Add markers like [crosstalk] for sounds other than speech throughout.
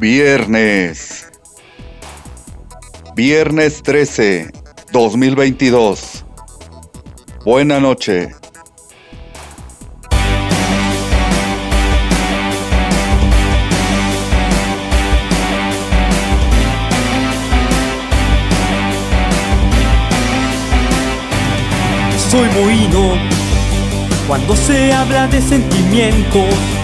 Viernes. Viernes 13, 2022. Buena noche. Soy mohino cuando se habla de sentimientos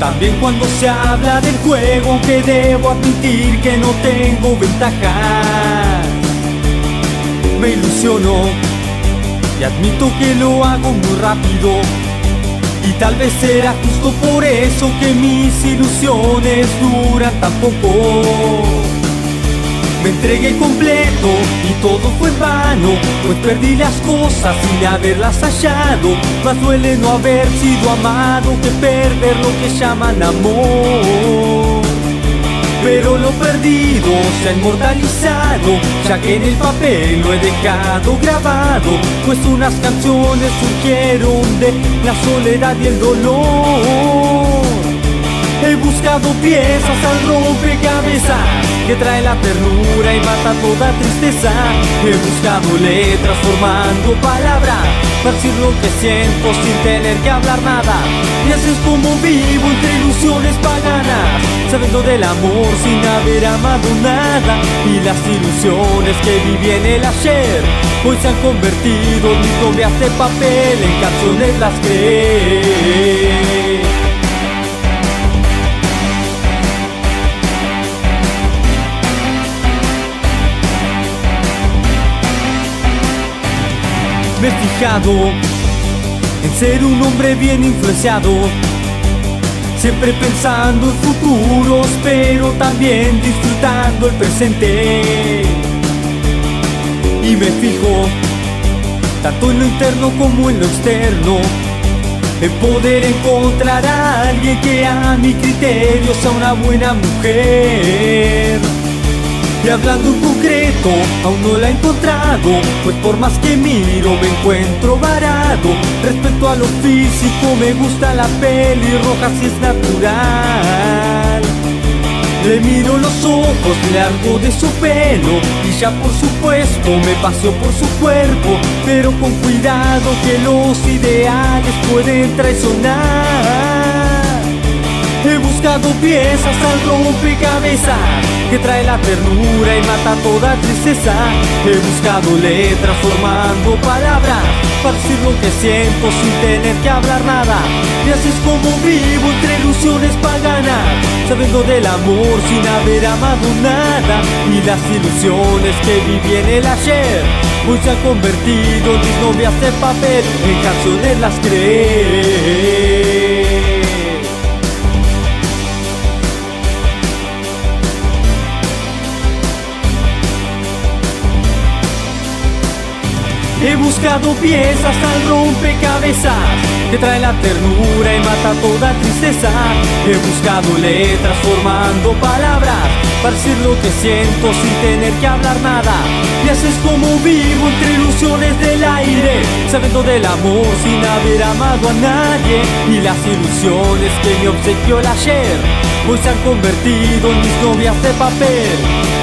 también cuando se habla del juego que debo admitir que no tengo ventaja. Me ilusiono y admito que lo hago muy rápido. Y tal vez será justo por eso que mis ilusiones duran tan poco me entregué completo y todo fue vano, pues perdí las cosas sin haberlas hallado. Más duele no haber sido amado que perder lo que llaman amor. Pero lo perdido se ha inmortalizado, ya que en el papel lo he dejado grabado, pues unas canciones surgieron de la soledad y el dolor. He buscado piezas al rompecabezas que trae la ternura y mata toda tristeza. He buscado letras formando palabras para decir lo que siento sin tener que hablar nada. Y así es como vivo entre ilusiones paganas, sabiendo del amor sin haber amado nada. Y las ilusiones que viví en el ayer hoy se han convertido en mis novias de papel, en canciones las creé. Me he fijado en ser un hombre bien influenciado, siempre pensando en futuros, pero también disfrutando el presente. Y me fijo tanto en lo interno como en lo externo, en poder encontrar a alguien que a mi criterio sea una buena mujer. Y hablando en concreto, aún no la he encontrado Pues por más que miro me encuentro varado. Respecto a lo físico me gusta la peli roja si es natural. Le miro los ojos, le hago de su pelo Y ya por supuesto me paseo por su cuerpo. Pero con cuidado que los ideales pueden traicionar. He buscado piezas al rompecabezas que trae la ternura y mata toda tristeza. He buscado letras formando palabras para decir lo que siento sin tener que hablar nada. Y así es como vivo entre ilusiones paganas, sabiendo del amor sin haber amado nada. Y las ilusiones que viví en el ayer hoy se han convertido en mis novias de papel, en canciones las creé. He buscado piezas al rompecabezas que trae la ternura y mata toda tristeza. He buscado letras formando palabras para decir lo que siento sin tener que hablar nada. Y así es como vivo entre ilusiones del aire, sabiendo del amor sin haber amado a nadie. Y las ilusiones que me obsequió el ayer hoy se han convertido en mis novias de papel.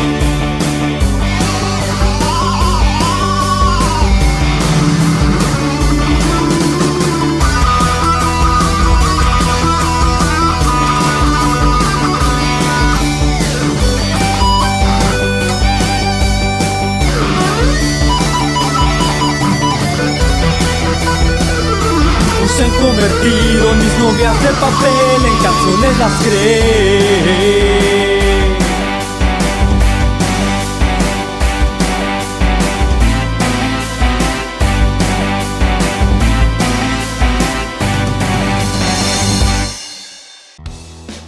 Convertido mis novias de papel en canciones las creé.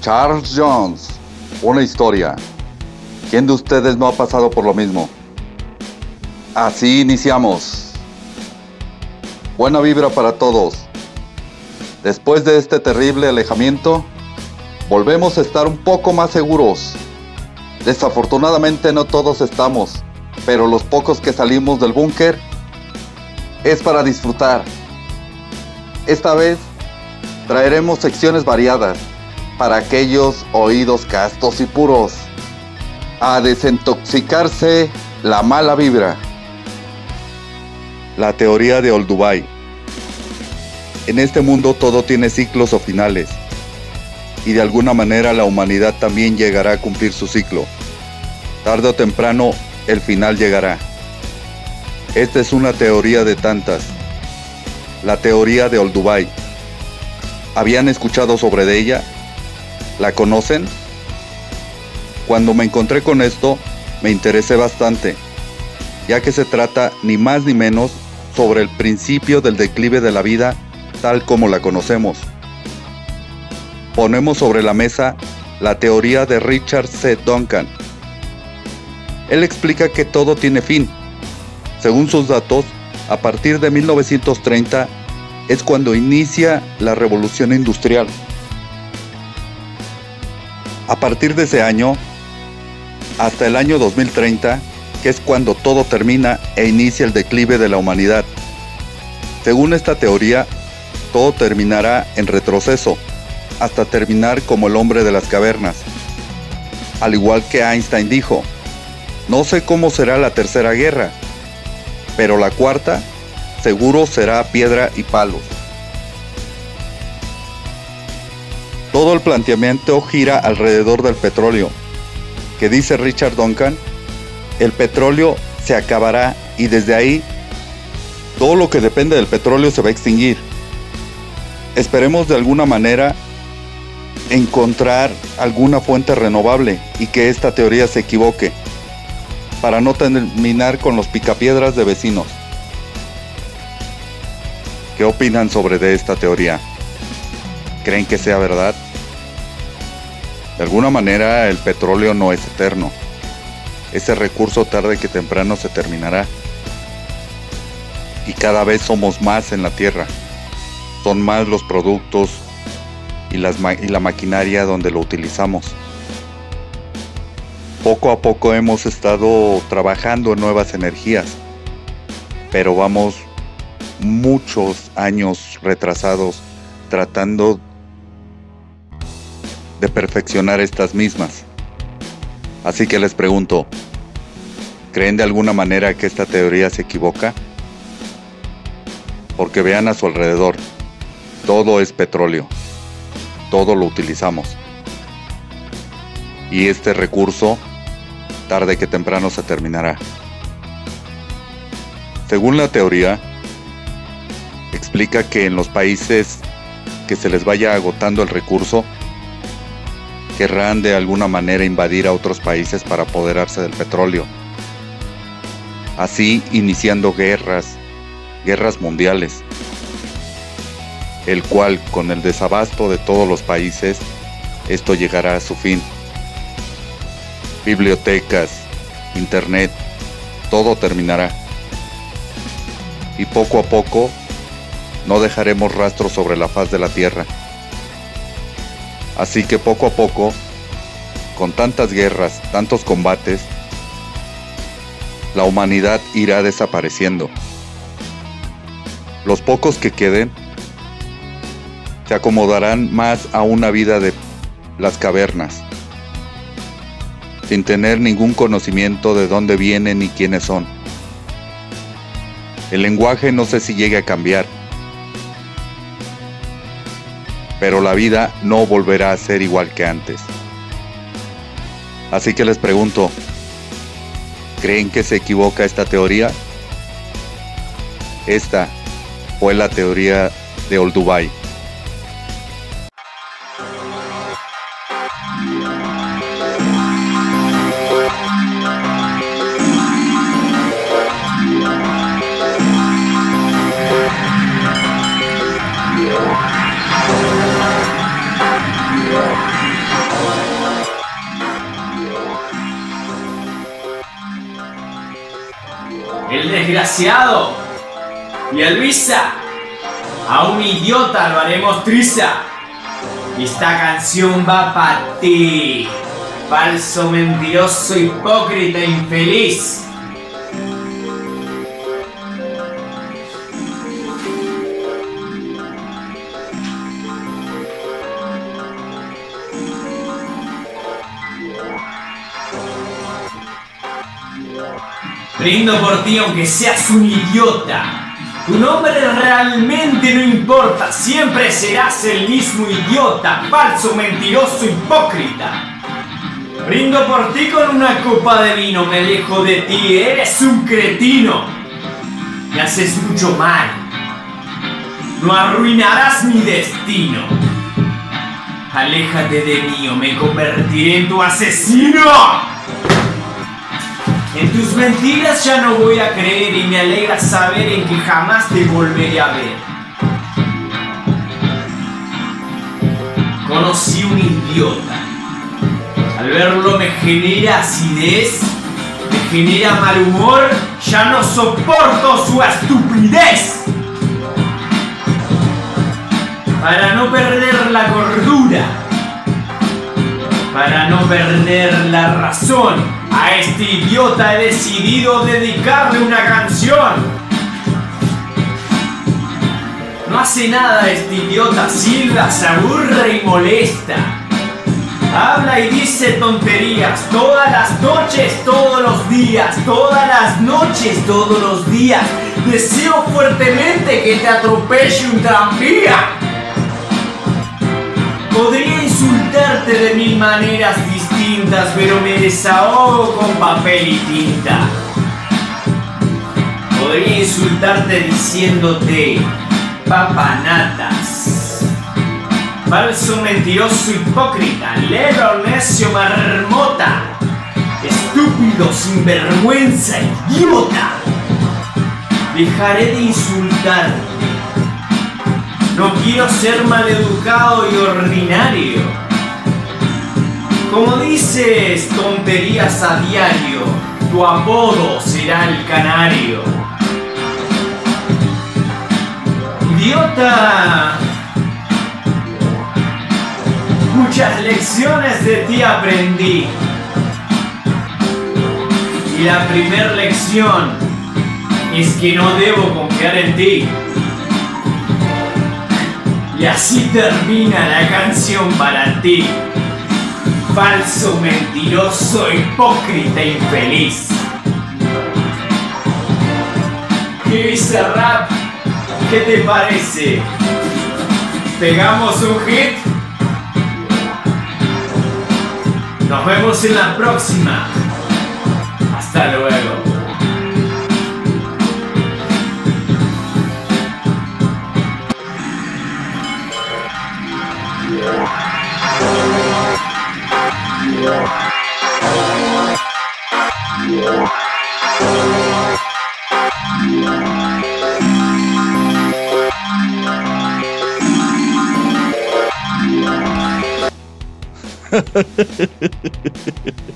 Charles Jones, una historia. ¿Quién de ustedes no ha pasado por lo mismo? Así iniciamos. Buena vibra para todos. Después de este terrible alejamiento, volvemos a estar un poco más seguros. Desafortunadamente no todos estamos, pero los pocos que salimos del búnker es para disfrutar. Esta vez traeremos secciones variadas, para aquellos oídos castos y puros. A desintoxicarse la mala vibra. La teoría de Old Dubai. En este mundo todo tiene ciclos o finales. Y de alguna manera la humanidad también llegará a cumplir su ciclo. Tarde o temprano el final llegará. Esta es una teoría de tantas. La teoría de Old Dubai. ¿Habían escuchado sobre ella? ¿La conocen? Cuando me encontré con esto, me interesé bastante, ya que se trata ni más ni menos sobre el principio del declive de la vida tal como la conocemos. Ponemos sobre la mesa la teoría de Richard C. Duncan. Él explica que todo tiene fin. Según sus datos, a partir de 1930 es cuando inicia la revolución industrial. A partir de ese año, hasta el año 2030, que es cuando todo termina e inicia el declive de la humanidad. Según esta teoría, todo terminará en retroceso, hasta terminar como el hombre de las cavernas. Al igual que Einstein dijo, no sé cómo será la tercera guerra, pero la cuarta seguro será piedra y palos. Todo el planteamiento gira alrededor del petróleo, que dice Richard Duncan, el petróleo se acabará y desde ahí todo lo que depende del petróleo se va a extinguir. Esperemos de alguna manera encontrar alguna fuente renovable y que esta teoría se equivoque para no terminar con los picapiedras de vecinos. ¿Qué opinan sobre esta teoría? ¿Creen que sea verdad? De alguna manera el petróleo no es eterno. Ese recurso tarde que temprano se terminará. Y cada vez somos más en la Tierra. Son más los productos y, la maquinaria donde lo utilizamos. Poco a poco hemos estado trabajando en nuevas energías, pero vamos muchos años retrasados tratando de perfeccionar estas mismas. Así que les pregunto, ¿creen de alguna manera que esta teoría se equivoca? Porque vean a su alrededor, todo es petróleo, todo lo utilizamos. Y este recurso, tarde que temprano se terminará. Según la teoría, explica que en los países que se les vaya agotando el recurso, querrán de alguna manera invadir a otros países para apoderarse del petróleo. Así iniciando guerras, guerras mundiales, el cual con el desabasto de todos los países, esto llegará a su fin. Bibliotecas, internet, todo terminará. Y poco a poco no dejaremos rastro sobre la faz de la tierra. Así que poco a poco, con tantas guerras, tantos combates, la humanidad irá desapareciendo. Los pocos que queden se acomodarán más a una vida de las cavernas, sin tener ningún conocimiento de dónde vienen y quiénes son. El lenguaje no sé si llegue a cambiar, pero la vida no volverá a ser igual que antes. Así que les pregunto, ¿creen que se equivoca esta teoría? Esta fue la teoría de Old desgraciado y el visa. A un idiota lo haremos triza. Esta canción va para ti. Falso, mentiroso, hipócrita, infeliz. Brindo por ti aunque seas un idiota. Tu nombre realmente no importa, siempre serás el mismo idiota, falso, mentiroso, hipócrita. Brindo por ti con una copa de vino, me alejo de ti, eres un cretino. Me haces mucho mal. No arruinarás mi destino. Aléjate de mí o me convertiré en tu asesino. En tus mentiras ya no voy a creer y me alegra saber en que jamás te volveré a ver. Conocí un idiota. Al verlo me genera acidez, me genera mal humor, ya no soporto su estupidez. Para no perder la cordura, para no perder la razón, a este idiota he decidido dedicarle una canción. No hace nada este idiota, silba, se aburre y molesta. Habla y dice tonterías todas las noches, todos los días, todas las noches, todos los días. Deseo fuertemente que te atropelle un tranvía. Podría insultarte de mil maneras distintas, pero me desahogo con papel y tinta. Podría insultarte diciéndote papanatas. Falso, mentiroso, hipócrita, lero, necio, marmota. Estúpido, sinvergüenza, idiota. Dejaré de insultarte no quiero ser maleducado y ordinario. Como dices tonterías a diario, tu apodo será el canario. Idiota. Muchas lecciones de ti aprendí. Y la primera lección es que no debo confiar en ti. Y así termina la canción para ti. Falso, mentiroso, hipócrita, infeliz. Y rap, ¿qué te parece? ¿Pegamos un hit? Nos vemos en la próxima. Hasta luego.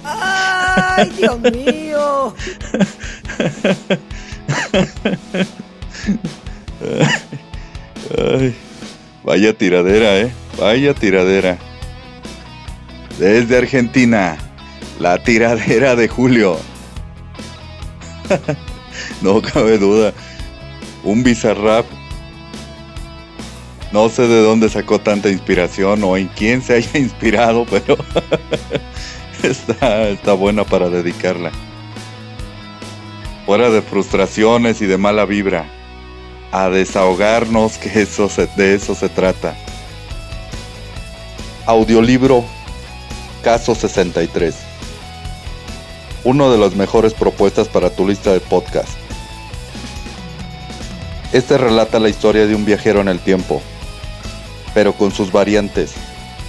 ¡Ay, Dios mío! Ay, vaya tiradera, ¿eh? Vaya tiradera. Desde Argentina, la tiradera de Julio. [laughs] no cabe duda. Un bizarrap no sé de dónde sacó tanta inspiración o en quién se haya [laughs] inspirado, pero [laughs] está, buena para dedicarla. Fuera de frustraciones y de mala vibra, a desahogarnos, que eso de eso se trata. Audiolibro Caso 63. Uno de las mejores propuestas para tu lista de podcast. Este relata la historia de un viajero en el tiempo, pero con sus variantes,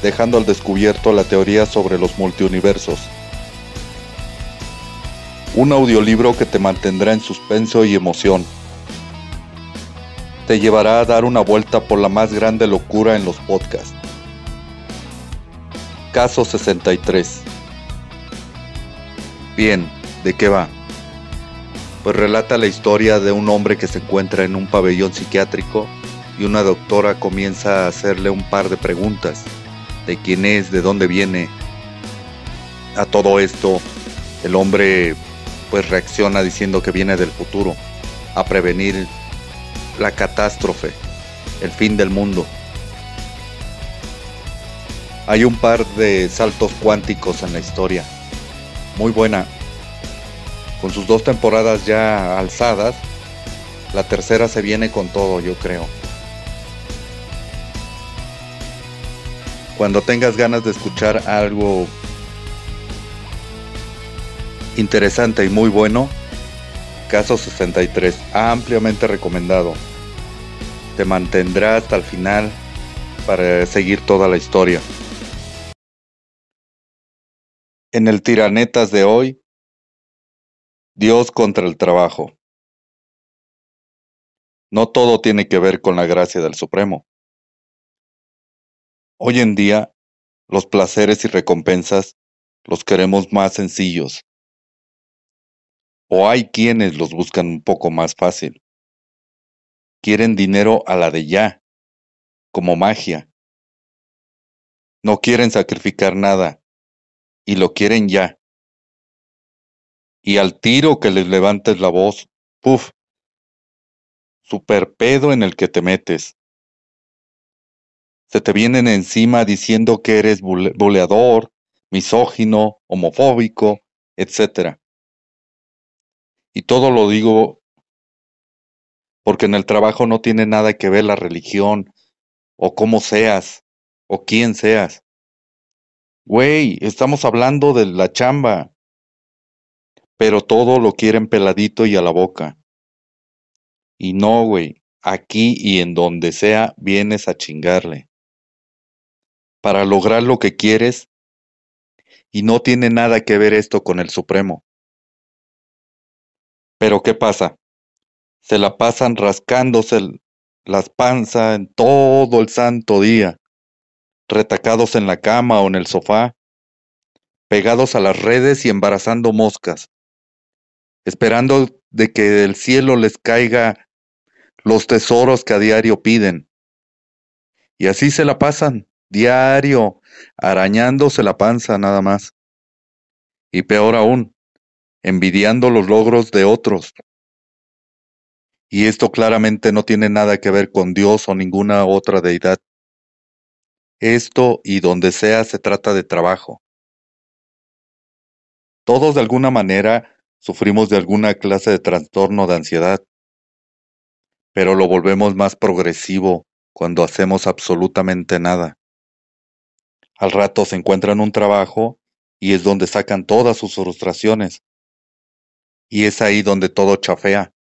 dejando al descubierto la teoría sobre los multiuniversos. Un audiolibro que te mantendrá en suspenso y emoción. Te llevará a dar una vuelta por la más grande locura en los podcasts. Caso 63. Bien, ¿de qué va? Pues relata la historia de un hombre que se encuentra en un pabellón psiquiátrico y una doctora comienza a hacerle un par de preguntas de quién es, de dónde viene. A todo esto, el hombre pues reacciona diciendo que viene del futuro, a prevenir la catástrofe, el fin del mundo. Hay un par de saltos cuánticos en la historia, muy buena, con sus dos temporadas ya alzadas, la tercera se viene con todo, yo creo. Cuando tengas ganas de escuchar algo interesante y muy bueno, Caso 63, ampliamente recomendado. Te mantendrá hasta el final para seguir toda la historia. En el Tiranetas de hoy, Dios contra el trabajo. No todo tiene que ver con la gracia del Supremo. Hoy en día, los placeres y recompensas los queremos más sencillos, o hay quienes los buscan un poco más fácil. Quieren dinero a la de ya, como magia. No quieren sacrificar nada, y lo quieren ya. Y al tiro que les levantes la voz, puf, super pedo en el que te metes. Se te vienen encima diciendo que eres buleador, misógino, homofóbico, etc. Y todo lo digo porque en el trabajo no tiene nada que ver la religión, o cómo seas, o quién seas. Güey, estamos hablando de la chamba. Pero todo lo quieren peladito y a la boca. Y no, güey, aquí y en donde sea vienes a chingarle. Para lograr lo que quieres, y no tiene nada que ver esto con el Supremo. Pero ¿qué pasa? Se la pasan rascándose las panzas en todo el santo día, retacados en la cama o en el sofá, pegados a las redes y embarazando moscas, esperando de que del cielo les caiga los tesoros que a diario piden. Y así se la pasan, diario, arañándose la panza nada más. Y peor aún, envidiando los logros de otros. Y esto claramente no tiene nada que ver con Dios o ninguna otra deidad. Esto y donde sea se trata de trabajo. Todos de alguna manera sufrimos de alguna clase de trastorno de ansiedad, pero lo volvemos más progresivo cuando hacemos absolutamente nada. Al rato se encuentran un trabajo y es donde sacan todas sus frustraciones y es ahí donde todo chafea.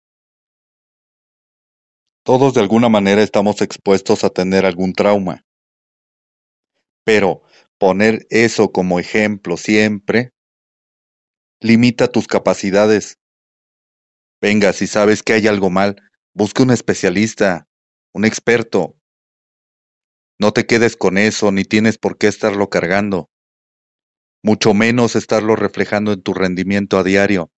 Todos de alguna manera estamos expuestos a tener algún trauma. Pero poner eso como ejemplo siempre limita tus capacidades. Venga, si sabes que hay algo mal, busca un especialista, un experto. No te quedes con eso, ni tienes por qué estarlo cargando, mucho menos estarlo reflejando en tu rendimiento a diario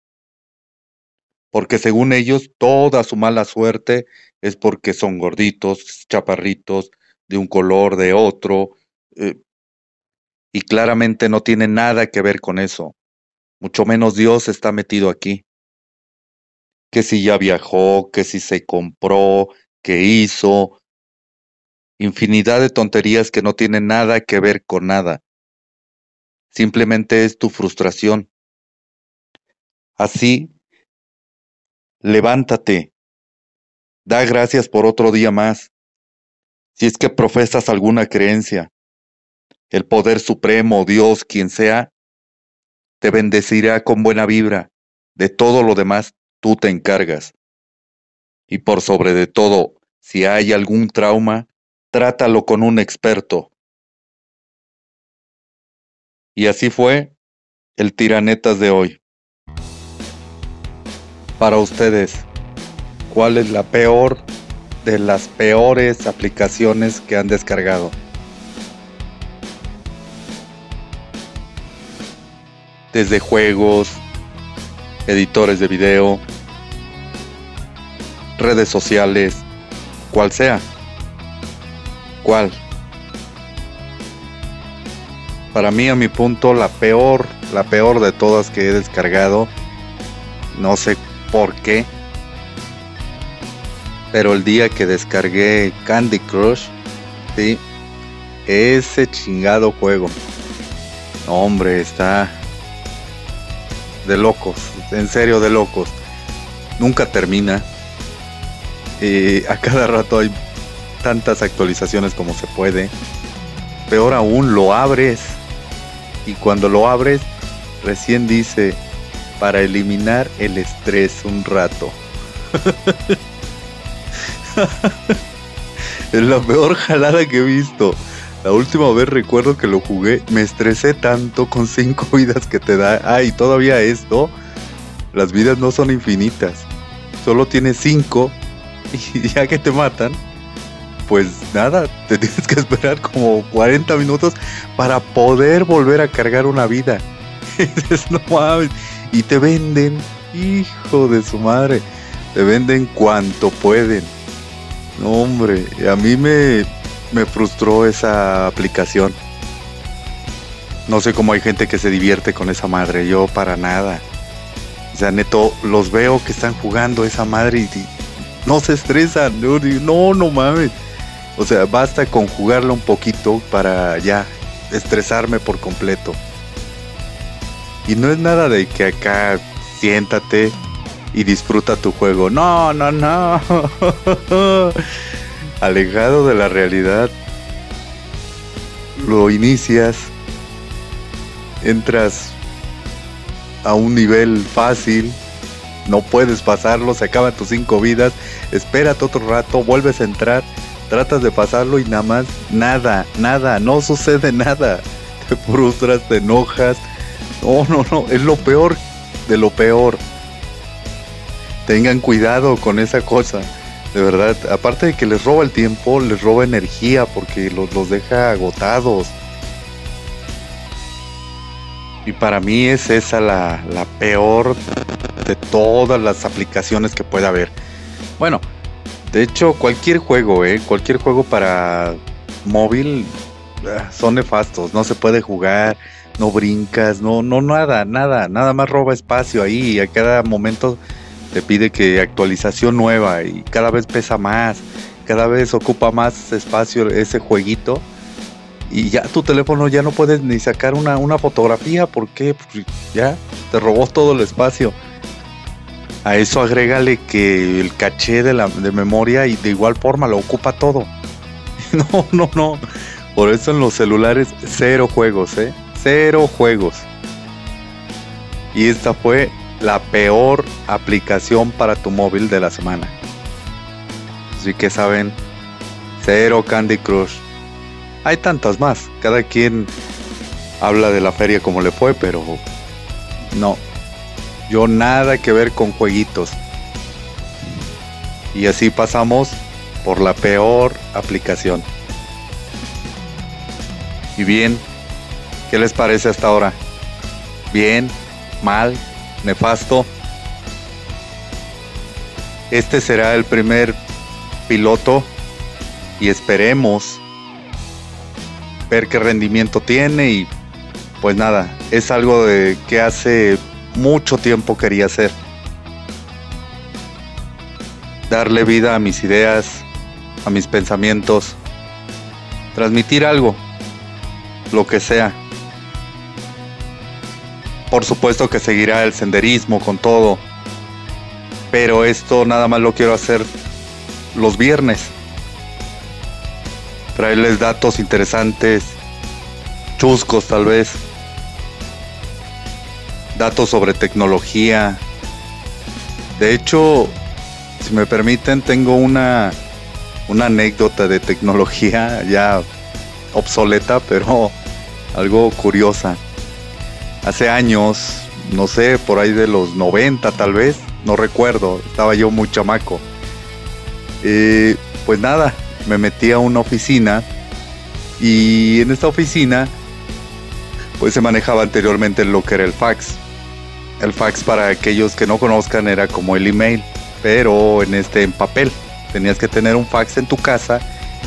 porque según ellos toda su mala suerte es porque son gorditos, chaparritos, de un color, de otro, eh, y claramente no tiene nada que ver con eso. Mucho menos Dios está metido aquí. Que si ya viajó, que si se compró, que hizo, infinidad de tonterías que no tienen nada que ver con nada. Simplemente es tu frustración. Así levántate, da gracias por otro día más. Si es que profesas alguna creencia, el poder supremo, Dios, quien sea, te bendecirá con buena vibra. De todo lo demás, tú te encargas. Y por sobre de todo, si hay algún trauma, trátalo con un experto. Y así fue el tiranetas de hoy para ustedes, ¿cuál es la peor de las peores aplicaciones que han descargado? Desde juegos, editores de video, redes sociales, cual sea. ¿Cuál? Para mí, a mi punto, la peor, la peor de todas que he descargado, no sé por qué. Pero el día que descargué Candy Crush, sí, ese chingado juego. hombre, está. De locos, en serio de locos. Nunca termina. Eh, a cada rato hay tantas actualizaciones como se puede. Peor aún, lo abres. Y cuando lo abres, recién dice, para eliminar el estrés un rato. [laughs] es la peor jalada que he visto. La última vez recuerdo que lo jugué, me estresé tanto con cinco [laughs] vidas que te da. Ah, y todavía esto, las vidas no son infinitas. Solo tienes cinco [laughs] y ya que te matan, pues nada, te [laughs] tienes que esperar como 40 minutos para poder volver a cargar una vida. no mames. Y te venden, hijo de su madre, te venden cuanto pueden. No, hombre, a mí me, me frustró esa aplicación. No sé cómo hay gente que se divierte con esa madre, yo para nada. O sea, neto, los veo que están jugando esa madre y, no se estresan. no, no mames. O sea, basta con jugarlo un poquito para ya estresarme por completo. Y no es nada de que acá siéntate y disfruta tu juego. No, no, no. [laughs] Alejado de la realidad. Lo inicias. Entras a un nivel fácil. No puedes pasarlo, se acaban tus cinco vidas. Espérate otro rato, vuelves a entrar. Tratas de pasarlo y nada más, nada, nada, no sucede nada. [laughs] Te frustras, te enojas. No, no, no, es lo peor de lo peor. Tengan cuidado con esa cosa. De verdad, aparte de que les roba el tiempo, les roba energía porque los, los deja agotados. Y para mí es esa la, la peor de todas las aplicaciones que pueda haber. Bueno, de hecho, cualquier juego, ¿eh? cualquier juego para móvil ah, son nefastos. No se puede jugar, no brincas, no, no, nada, nada. Nada más roba espacio ahí a cada momento te pide que actualización nueva y cada vez pesa más, cada vez ocupa más espacio ese jueguito y ya tu teléfono ya no puedes ni sacar una, una fotografía. Porque ya te robó todo el espacio. A eso agrégale que el caché de, la, de memoria y de igual forma lo ocupa todo. [laughs] No, no, no. Por eso en los celulares cero juegos, ¿eh? Cero juegos. Y esta fue la peor aplicación para tu móvil de la semana. Así que saben, cero Candy Crush. Hay tantas más. Cada quien habla de la feria como le fue, pero no. Yo nada que ver con jueguitos. Y así pasamos por la peor aplicación. Y bien, ¿qué les parece hasta ahora? ¿Bien? ¿Mal? ¿Nefasto? Este será el primer piloto y esperemos ver qué rendimiento tiene y pues nada, es algo de que hace mucho tiempo quería hacer. Darle vida a mis ideas, a mis pensamientos, transmitir algo, lo que sea. Por supuesto que seguirá el senderismo con todo, pero esto nada más lo quiero hacer los viernes traerles datos interesantes, chuscos tal vez, datos sobre tecnología. De hecho, si me permiten, tengo una, una anécdota de tecnología ya obsoleta, pero algo curiosa. Hace años, no sé, por ahí de los 90 tal vez, no recuerdo, estaba yo muy chamaco. Eh, pues nada, me metí a una oficina y en esta oficina pues se manejaba anteriormente lo que era el fax. El fax para aquellos que no conozcan era como el email, pero en este en papel. Tenías que tener un fax en tu casa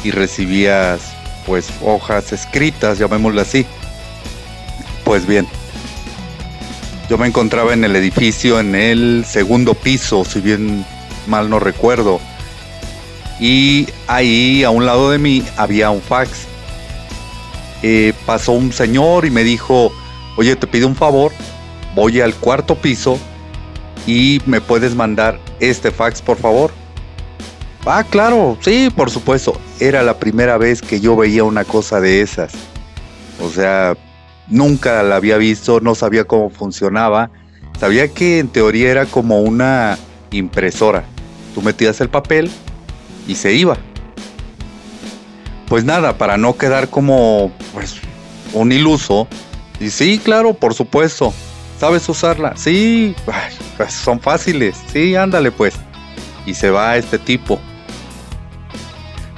y recibías pues hojas escritas, llamémoslo así. Pues bien, yo me encontraba en el edificio en el segundo piso, si bien mal no recuerdo y ahí a un lado de mí había un fax. Eh, pasó un señor y me dijo, oye, te pido un favor, voy al cuarto piso y me puedes mandar este fax, por favor. Ah, claro, sí, por supuesto. Era la primera vez que yo veía una cosa de esas. O sea, nunca la había visto, no sabía cómo funcionaba. Sabía que en teoría era como una impresora. Tú metías el papel y se iba. Pues nada, para no quedar como pues, un iluso. Y sí, claro, por supuesto. ¿Sabes usarla? Sí, pues son fáciles. Sí, ándale pues. Y se va este tipo.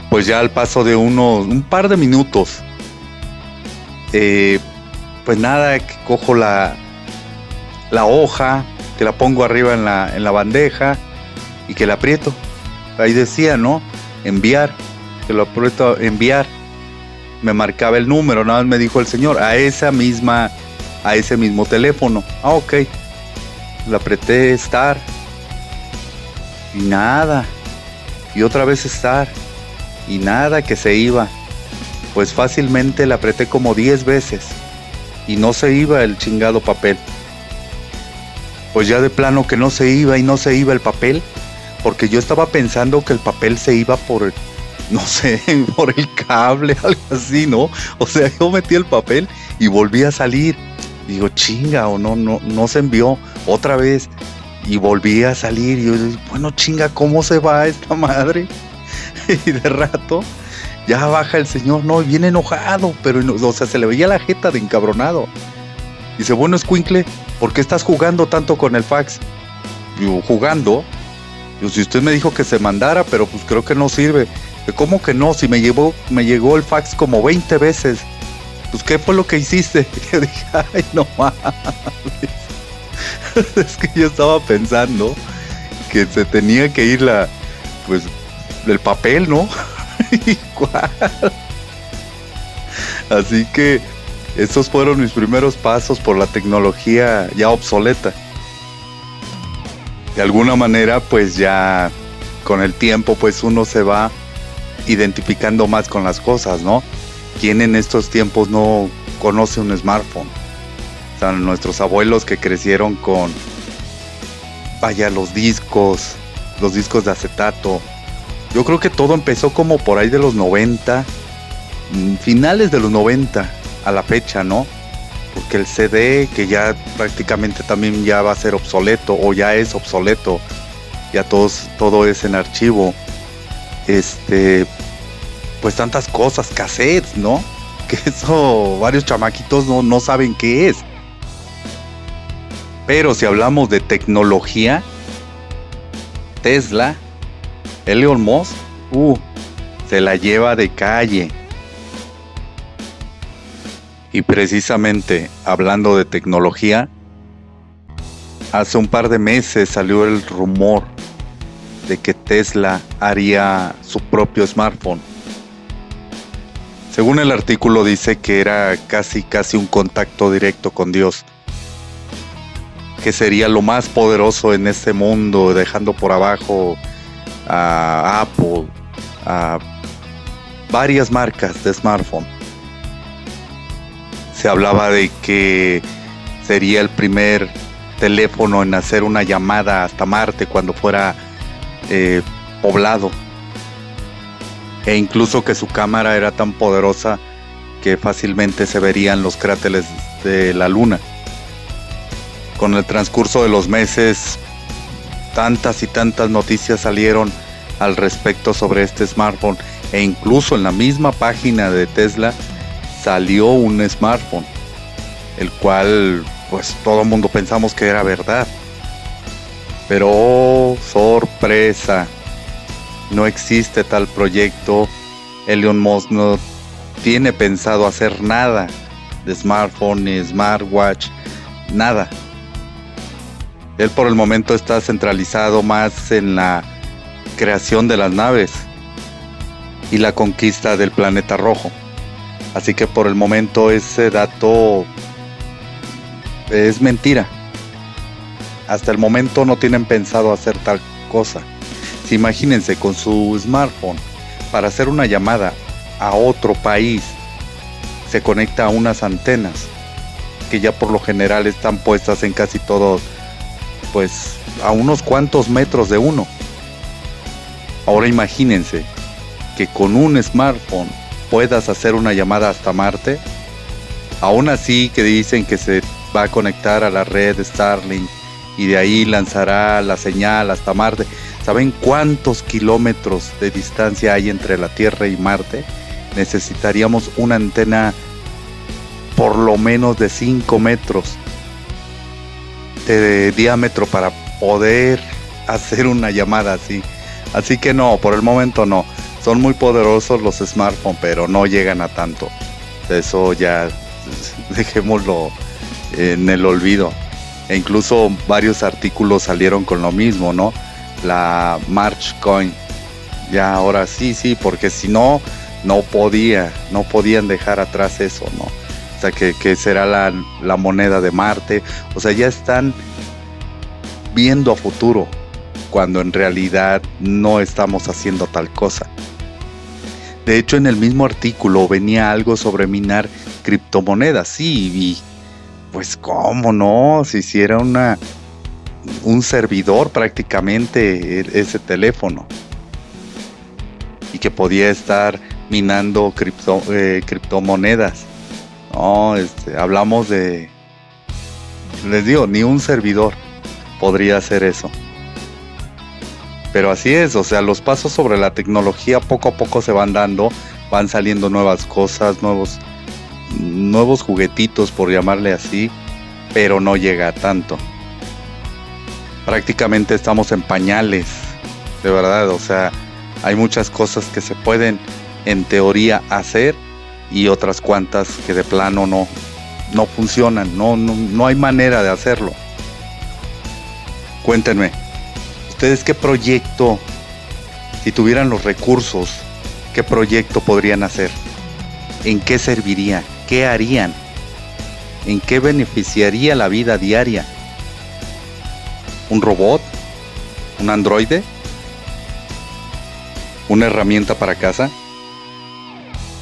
Pues ya al paso de unos, un par de minutos, eh, pues nada, que cojo la, la hoja, que la pongo arriba en la, en la bandeja y que la aprieto. Ahí decía, ¿no? Enviar, que lo aprieto, enviar. Me marcaba el número, nada más me dijo el señor, a esa misma a ese mismo teléfono. Ah, ok. Le apreté estar. Y nada. Y otra vez estar. Y nada que se iba. Pues fácilmente le apreté como 10 veces. Y no se iba el chingado papel. Pues ya de plano que no se iba y no se iba el papel. Porque yo estaba pensando que el papel se iba por, no sé, [laughs] por el cable, [laughs] algo así, ¿no? O sea, yo metí el papel y volví a salir digo, chinga, o no, no, no se envió otra vez. Y volví a salir. Y yo, bueno, chinga, ¿cómo se va esta madre? [laughs] y de rato ya baja el señor, no, viene enojado, pero o sea, se le veía la jeta de encabronado. Dice, bueno, Escuincle, ¿por qué estás jugando tanto con el fax? Yo, jugando. Yo, si usted me dijo que se mandara, pero pues creo que no sirve. ¿Cómo que no? Si me llevó, me llegó el fax como 20 veces pues ¿qué fue lo que hiciste? [laughs] Yo dije, ay, no mames. [laughs] es que yo estaba pensando que se tenía que ir la, pues, el papel, ¿no? [laughs] Así que esos fueron mis primeros pasos por la tecnología ya obsoleta. De alguna manera, pues ya con el tiempo, pues uno se va identificando más con las cosas, ¿no? ¿quién en estos tiempos no conoce un smartphone? O nuestros abuelos que crecieron con, vaya, los discos, los discos de acetato. Yo creo que todo empezó como por ahí de los 90, mm, finales de los 90 a la fecha, ¿no? Porque el CD, que ya prácticamente también ya va a ser obsoleto o ya es obsoleto, ya todos, todo es en archivo. Este, pues tantas cosas, cassettes, ¿no? [laughs] Que eso varios chamaquitos no, no saben qué es. Pero si hablamos de tecnología, Tesla, Elon Musk, uh, se la lleva de calle. Y precisamente hablando de tecnología, hace un par de meses salió el rumor de que Tesla haría su propio smartphone según el artículo dice que era casi casi un contacto directo con Dios, que sería lo más poderoso en este mundo, dejando por abajo a Apple, a varias marcas de smartphone. Se hablaba de que sería el primer teléfono en hacer una llamada hasta Marte cuando fuera eh, poblado e incluso que su cámara era tan poderosa que fácilmente se verían los cráteres de la luna. Con el transcurso de los meses, tantas y tantas noticias salieron al respecto sobre este smartphone e incluso en la misma página de Tesla salió un smartphone, el cual pues todo el mundo pensamos que era verdad. Pero oh, sorpresa, no existe tal proyecto. Elon Musk no tiene pensado hacer nada de smartphone ni smartwatch, nada. Él por el momento está centralizado más en la creación de las naves y la conquista del planeta rojo. Así que por el momento ese dato es mentira. Hasta el momento no tienen pensado hacer tal cosa imagínense con su smartphone para hacer una llamada a otro país, se conecta a unas antenas que ya por lo general están puestas en casi todos, pues a unos cuantos metros de uno. Ahora imagínense que con un smartphone puedas hacer una llamada hasta Marte, aún así que dicen que se va a conectar a la red Starlink y de ahí lanzará la señal hasta Marte. ¿Saben cuántos kilómetros de distancia hay entre la Tierra y Marte? Necesitaríamos una antena por lo menos de 5 metros de diámetro para poder [laughs] hacer una llamada así. Así que no, por el momento no. Son muy poderosos los smartphones, pero no llegan a tanto. Eso ya [laughs] dejémoslo en el olvido. E incluso varios artículos salieron con lo mismo, ¿no? La March Coin. Ya ahora sí, sí, porque si no, no podía, no podían dejar atrás eso, ¿no? O sea, que, será la, la moneda de Marte. O sea, ya están viendo a futuro, cuando en realidad no estamos haciendo tal cosa. De hecho, en el mismo artículo venía algo sobre minar criptomonedas, sí, y pues cómo no, si hiciera una un servidor prácticamente e, ese teléfono y que podía estar minando cripto, eh, criptomonedas. No, este, hablamos de, les digo, ni un servidor podría hacer eso. Pero así es, o sea, los pasos sobre la tecnología poco a poco se van dando, van saliendo nuevas cosas, nuevos, nuevos juguetitos, por llamarle así, pero no llega a tanto. Prácticamente estamos en pañales, de verdad, o sea, hay muchas cosas que se pueden en teoría hacer y otras cuantas que de plano no, no funcionan, no, no, no hay manera de hacerlo. Cuéntenme, ¿ustedes qué proyecto, si tuvieran los recursos, qué proyecto podrían hacer? ¿En qué serviría? ¿Qué harían? ¿En qué beneficiaría la vida diaria? ¿Un robot? ¿Un androide? ¿Una herramienta para casa?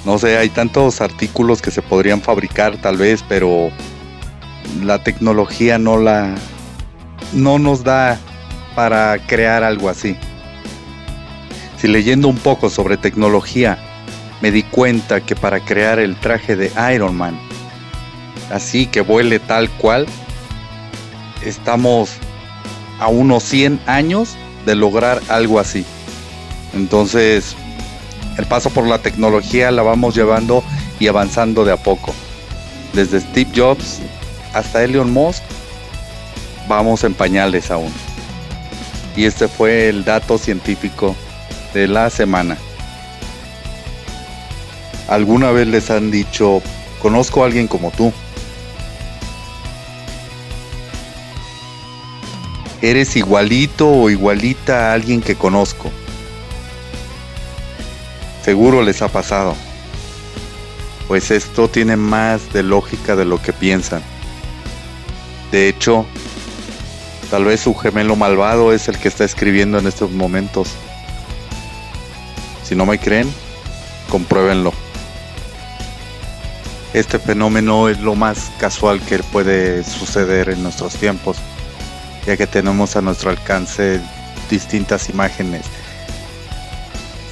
No sé, hay tantos artículos que se podrían fabricar tal vez, pero la tecnología no la no nos da para crear algo así. Si leyendo un poco sobre tecnología, me di cuenta que para crear el traje de Iron Man, así que vuele tal cual, estamos a unos 100 años de lograr algo así. Entonces, el paso por la tecnología la vamos llevando y avanzando de a poco. Desde Steve Jobs hasta Elon Musk vamos en pañales aún. Y este fue el dato científico de la semana. ¿Alguna vez les han dicho, conozco a alguien como tú? Eres igualito o igualita a alguien que conozco. Seguro les ha pasado. Pues esto tiene más de lógica de lo que piensan. De hecho, Tal vez su gemelo malvado es el que está escribiendo en estos momentos. Si no me creen, compruébenlo. Este fenómeno es lo más casual que puede suceder en nuestros tiempos, ya que tenemos a nuestro alcance distintas imágenes.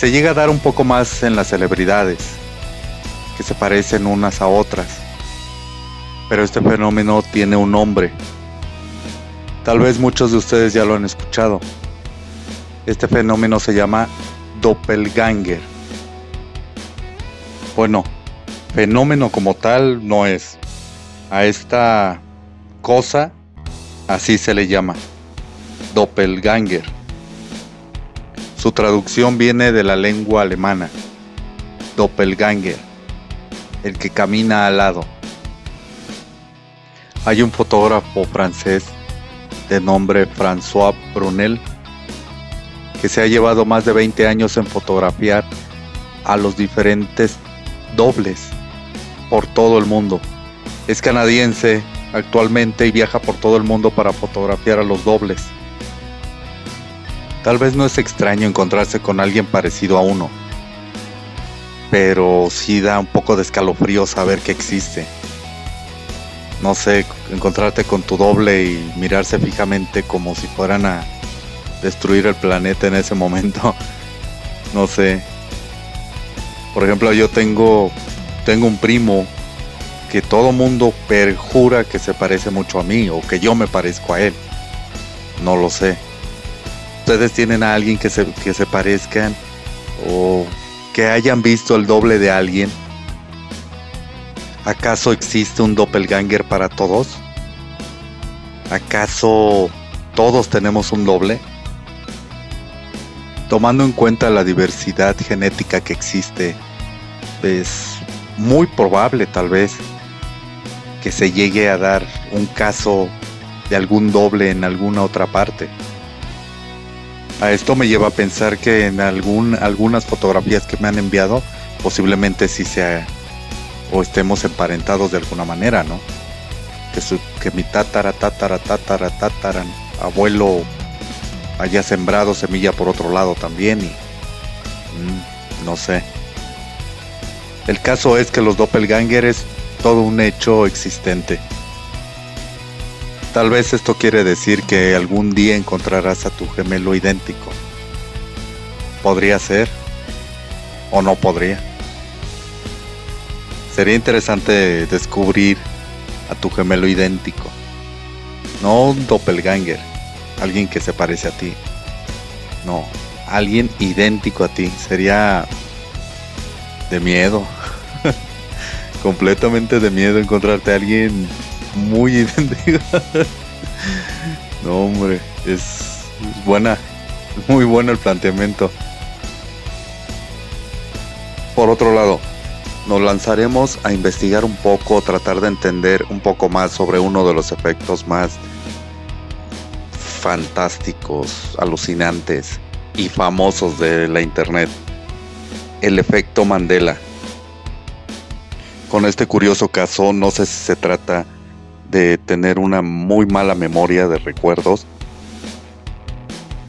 Se llega a dar un poco más en las celebridades, que se parecen unas a otras, pero este fenómeno tiene un nombre Tal vez muchos de ustedes ya lo han escuchado. Este fenómeno se llama doppelganger. Bueno, fenómeno como tal no es. A esta cosa así se le llama. Doppelganger. Su traducción viene de la lengua alemana. Doppelganger. El que camina al lado. Hay un fotógrafo francés de nombre François Brunel, que se ha llevado más de 20 años en fotografiar a los diferentes dobles por todo el mundo. Es canadiense actualmente y viaja por todo el mundo para fotografiar a los dobles. Tal vez no es extraño encontrarse con alguien parecido a uno, pero sí da un poco de escalofrío saber que existe. no sé, encontrarte con tu doble y mirarse fijamente como si fueran a destruir el planeta en ese momento. [laughs] No sé. Por ejemplo, yo tengo tengo un primo que todo mundo perjura que se parece mucho a mí o que yo me parezco a él. No lo sé. ¿Ustedes tienen a alguien que se, que se parezcan o que hayan visto el doble de alguien? ¿Acaso existe un doppelganger para todos? ¿Acaso todos tenemos un doble? Tomando en cuenta la diversidad genética que existe, es muy probable tal vez que se llegue a dar un caso de algún doble en alguna otra parte. A esto me lleva a pensar que en algún, algunas fotografías que me han enviado posiblemente sí sea o estemos emparentados de alguna manera, ¿no? Que, su, que mi tatara, tatara, tatara, tatara, abuelo haya sembrado semilla por otro lado también y mm, no sé. El caso es que los doppelganger es todo un hecho existente. Tal vez esto quiere decir que algún día encontrarás a tu gemelo idéntico. Podría ser o no podría. Sería interesante descubrir a tu gemelo idéntico. No un doppelganger, alguien que se parece a ti. No, alguien idéntico a ti. Sería de miedo. [laughs] Completamente de miedo encontrarte a alguien muy [laughs] idéntico. no, hombre, es buena. Muy bueno el planteamiento. Por otro lado, nos lanzaremos a investigar un poco, tratar de entender un poco más sobre uno de los efectos más fantásticos, alucinantes y famosos de la Internet, el efecto Mandela. Con este curioso caso no sé si se trata de tener una muy mala memoria de recuerdos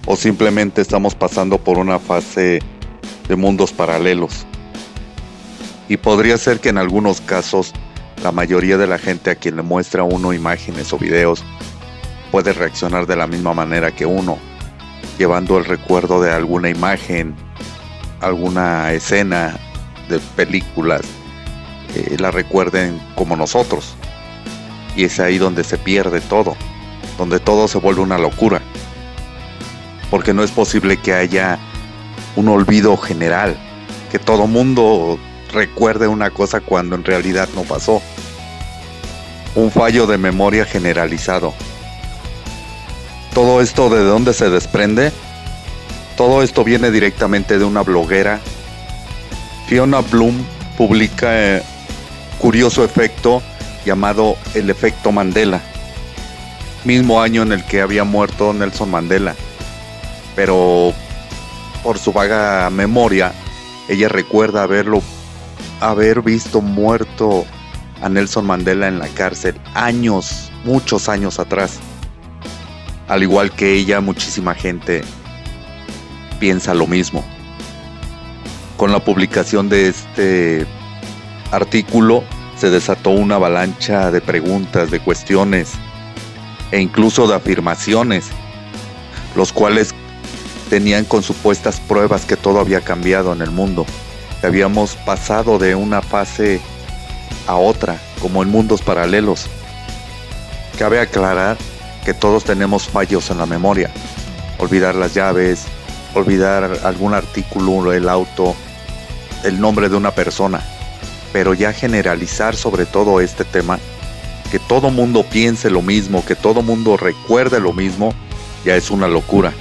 o simplemente estamos pasando por una fase de mundos paralelos y podría ser que en algunos casos la mayoría de la gente a quien le muestra uno imágenes o videos puede reaccionar de la misma manera que uno, llevando el recuerdo de alguna imagen, alguna escena de películas, eh, la recuerden como nosotros. Y es ahí donde se pierde todo, donde todo se vuelve una locura. Porque no es posible que haya un olvido general, que todo mundo recuerde una cosa cuando en realidad no pasó. Un fallo de memoria generalizado. Todo esto de dónde se desprende? Todo esto viene directamente de una bloguera. Fiona Bloom publica eh, curioso efecto llamado el efecto Mandela. Mismo año en el que había muerto Nelson Mandela. Pero por su vaga memoria, ella recuerda haberlo haber visto muerto a Nelson Mandela en la cárcel años, muchos años atrás. Al igual que ella, muchísima gente piensa lo mismo. Con la publicación de este artículo se desató una avalancha de preguntas, de cuestiones e incluso de afirmaciones, los cuales tenían con supuestas pruebas que todo había cambiado en el mundo habíamos pasado de una fase a otra, como en mundos paralelos. Cabe aclarar que todos tenemos fallos en la memoria. Olvidar las llaves, olvidar algún artículo, el auto, el nombre de una persona. Pero ya generalizar sobre todo este tema, que todo mundo piense lo mismo, que todo mundo recuerde lo mismo, ya es una locura.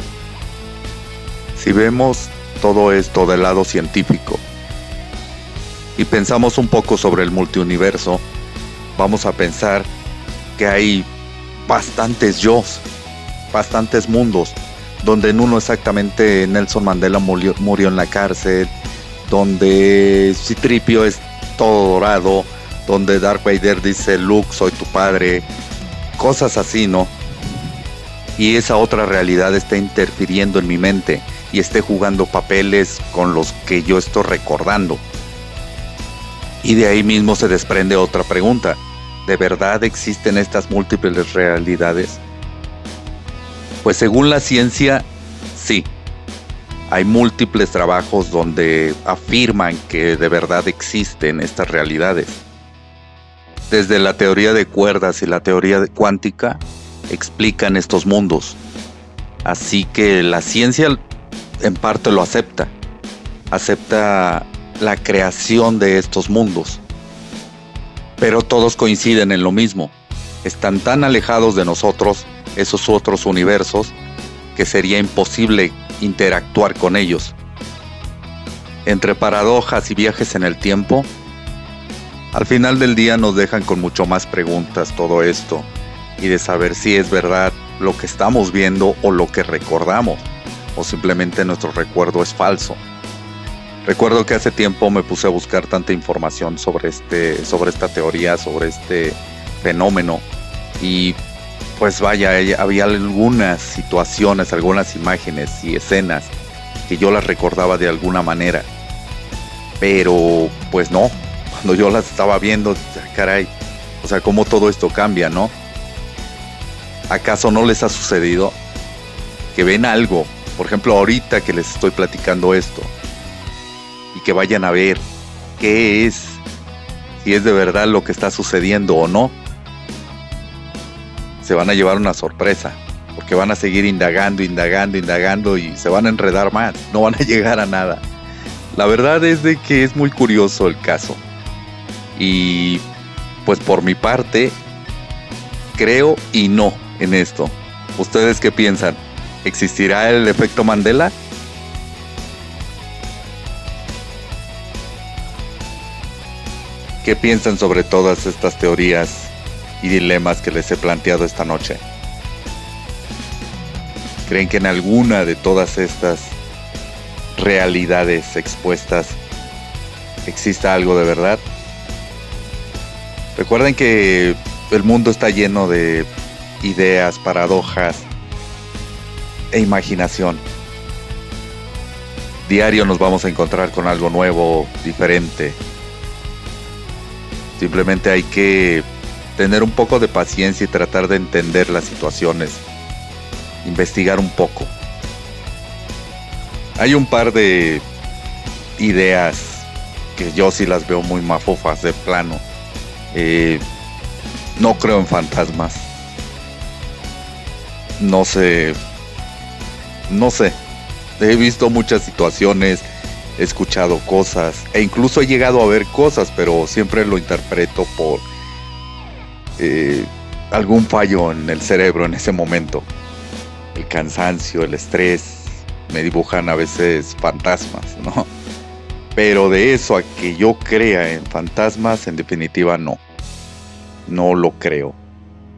Si vemos todo esto del lado científico, y pensamos un poco sobre el multiuniverso, vamos a pensar que hay bastantes yo, bastantes mundos, donde en uno exactamente Nelson Mandela murió, murió en la cárcel, donde Citripio es todo dorado, donde Dark Vader dice Luke, soy tu padre, cosas así, ¿no? Y esa otra realidad está interfiriendo en mi mente y esté jugando papeles con los que yo estoy recordando. Y de ahí mismo se desprende otra pregunta. ¿De verdad existen estas múltiples realidades? Pues según la ciencia. Hay múltiples trabajos donde afirman que de verdad existen estas realidades. Desde la teoría de cuerdas y la teoría cuántica explican estos mundos. Así que la ciencia en parte lo acepta. Acepta la creación de estos mundos. Pero todos coinciden en lo mismo. Están tan alejados de nosotros, esos otros universos, que sería imposible interactuar con ellos. Entre paradojas y viajes en el tiempo, al final del día nos dejan con mucho más preguntas todo esto y de saber si es verdad lo que estamos viendo o lo que recordamos o simplemente nuestro recuerdo es falso. Recuerdo que hace tiempo me puse a buscar tanta información sobre este sobre esta teoría, sobre este fenómeno y pues vaya, había algunas situaciones, algunas imágenes y escenas que yo las recordaba de alguna manera. Pero pues no, cuando yo las estaba viendo, caray, o sea, cómo todo esto cambia, ¿no? ¿Acaso no les ha sucedido que ven algo por ejemplo, ahorita que les estoy platicando esto, y que vayan a ver qué es, si es de verdad lo que está sucediendo o no, se van a llevar una sorpresa, porque van a seguir indagando, indagando, indagando y se van a enredar más, no van a [laughs] llegar a nada. La verdad es de que es muy curioso el caso. Y pues por mi parte, creo y no en esto. ¿Ustedes qué piensan? ¿Existirá el efecto Mandela? ¿Qué piensan sobre todas estas teorías y dilemas que les he planteado esta noche? ¿Creen que en alguna de todas estas realidades expuestas exista algo de verdad? Recuerden que el mundo está lleno de ideas, paradojas, e imaginación. Diario nos vamos a encontrar con algo nuevo, diferente. Simplemente hay que tener un poco de paciencia y tratar de entender las situaciones. Investigar un poco. Hay un par de ideas que yo sí las veo muy mafufas de plano. Eh, no creo en fantasmas. No sé no sé, he visto muchas situaciones, he escuchado cosas e incluso he llegado a ver cosas, pero siempre lo interpreto por eh, algún fallo en el cerebro en ese momento. El cansancio, el estrés, me dibujan a veces fantasmas, ¿no? Pero de eso a que yo crea en fantasmas, en definitiva no. No lo creo.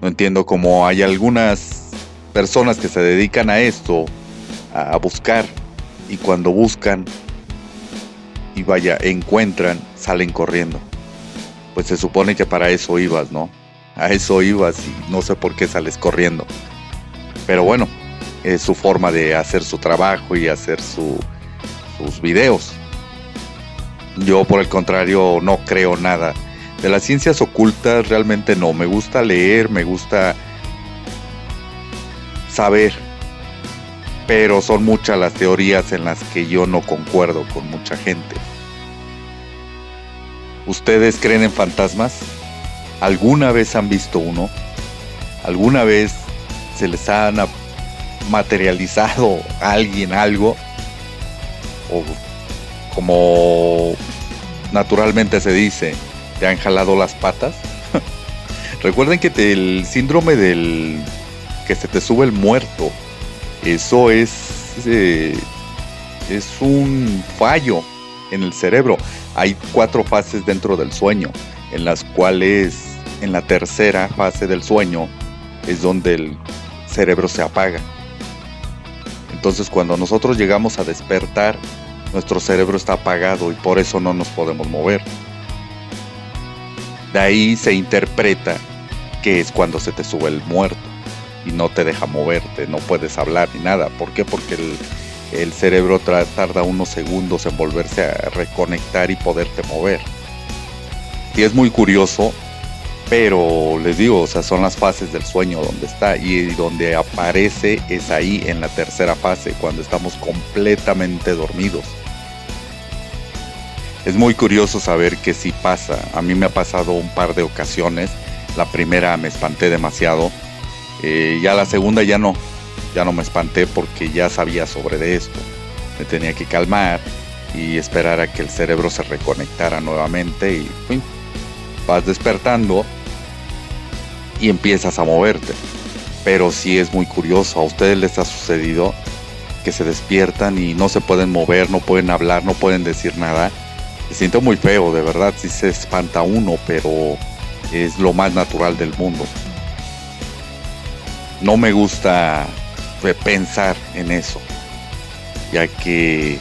No entiendo cómo hay algunas personas que se dedican a esto a buscar y cuando buscan y vaya, encuentran, salen corriendo. Pues se supone que para eso ibas, ¿no? [laughs] A eso ibas y no sé por qué sales corriendo. Pero bueno, es su forma de hacer su trabajo y hacer su, sus videos. Yo por el contrario no creo nada. De las ciencias ocultas realmente no. Me gusta leer, me gusta saber pero son muchas las teorías en las que yo no concuerdo con mucha gente. ¿Ustedes creen en fantasmas? ¿Alguna vez han visto uno? ¿Alguna vez se les ha materializado a alguien algo? ¿O como naturalmente se dice, te han jalado las patas? [laughs] Recuerden que el síndrome del que se te sube el muerto eso es, eh, es un fallo en el cerebro. Hay cuatro fases dentro del sueño, en las cuales en la tercera fase del sueño es donde el cerebro se apaga. Entonces cuando nosotros llegamos a despertar, nuestro cerebro está apagado y por eso no nos podemos mover. De ahí se interpreta que es cuando se te sube el muerto y no te deja moverte, no puedes hablar ni nada. ¿Por qué? Porque el, cerebro tarda unos segundos en volverse a reconectar y poderte mover. Y es muy curioso Pero les digo, o sea, son las fases del sueño donde está y donde aparece es ahí en la tercera fase, cuando estamos completamente dormidos. Es muy curioso saber que sí pasa. A mí me ha pasado un par de ocasiones. La primera me espanté demasiado. Eh, ya la segunda ya no. Ya no me espanté porque ya sabía sobre de esto. Me tenía que calmar y esperar a que el cerebro se reconectara nuevamente y vas despertando y empiezas a moverte. Pero sí es muy curioso, a ustedes les ha sucedido que se despiertan y no se pueden mover, no pueden hablar, no pueden decir nada. Se siento muy feo, de verdad, sí se espanta uno, pero es lo más natural del mundo. No me gusta pensar en eso, ya que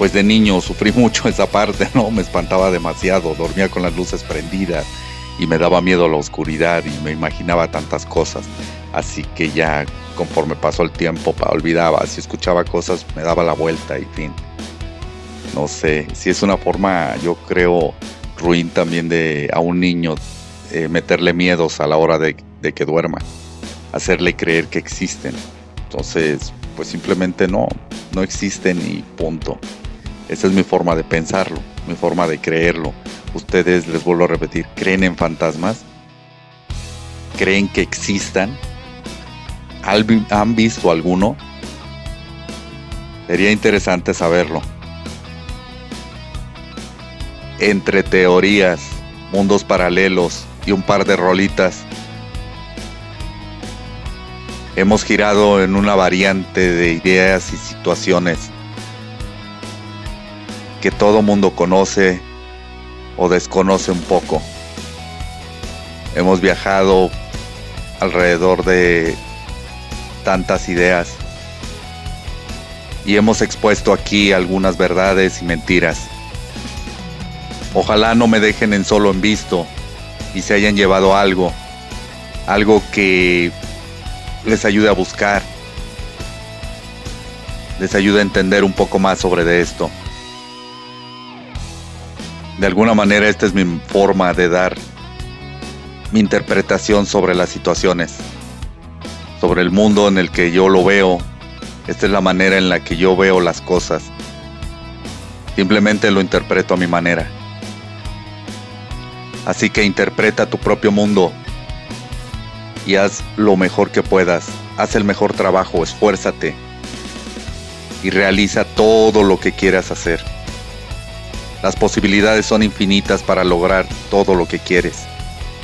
pues de niño sufrí mucho esa parte, ¿no? Me espantaba demasiado, dormía con las luces prendidas y me daba miedo la oscuridad y me imaginaba tantas cosas. Así que ya conforme pasó el tiempo, olvidaba, si escuchaba cosas me daba la vuelta y fin. No sé, si es una forma, yo creo, ruin también de a un niño eh, meterle miedos a la hora de, de que duerma, hacerle creer que existen. Entonces, pues simplemente no, no existen y punto. Esa es mi forma de pensarlo, mi forma de creerlo. Ustedes, les vuelvo a repetir, ¿creen en fantasmas? ¿Creen que existan? ¿Han visto alguno? Sería interesante saberlo. Entre teorías, mundos paralelos y un par de rolitas, hemos girado en una variante de ideas y situaciones que todo mundo conoce o desconoce un poco. Hemos viajado alrededor de tantas ideas y hemos expuesto aquí algunas verdades y mentiras. Ojalá no me dejen en solo en visto y se hayan llevado algo, algo que les ayude a buscar, les ayude a entender un poco más sobre de esto de alguna manera esta es mi forma de dar mi interpretación sobre las situaciones, sobre el mundo en el que yo lo veo. Esta es la manera en la que yo veo las cosas. Simplemente lo interpreto a mi manera. Así que interpreta tu propio mundo y haz lo mejor que puedas. Haz el mejor trabajo, esfuérzate y realiza todo lo que quieras hacer. Las posibilidades son infinitas para lograr todo lo que quieres.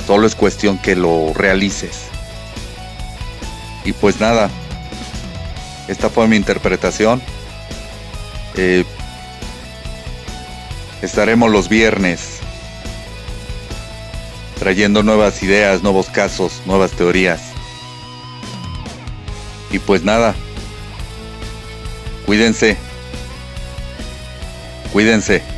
Solo es cuestión que lo realices. Y pues nada, esta fue mi interpretación. Eh, estaremos los viernes trayendo nuevas ideas, nuevos casos, nuevas teorías. Y pues nada, cuídense, cuídense.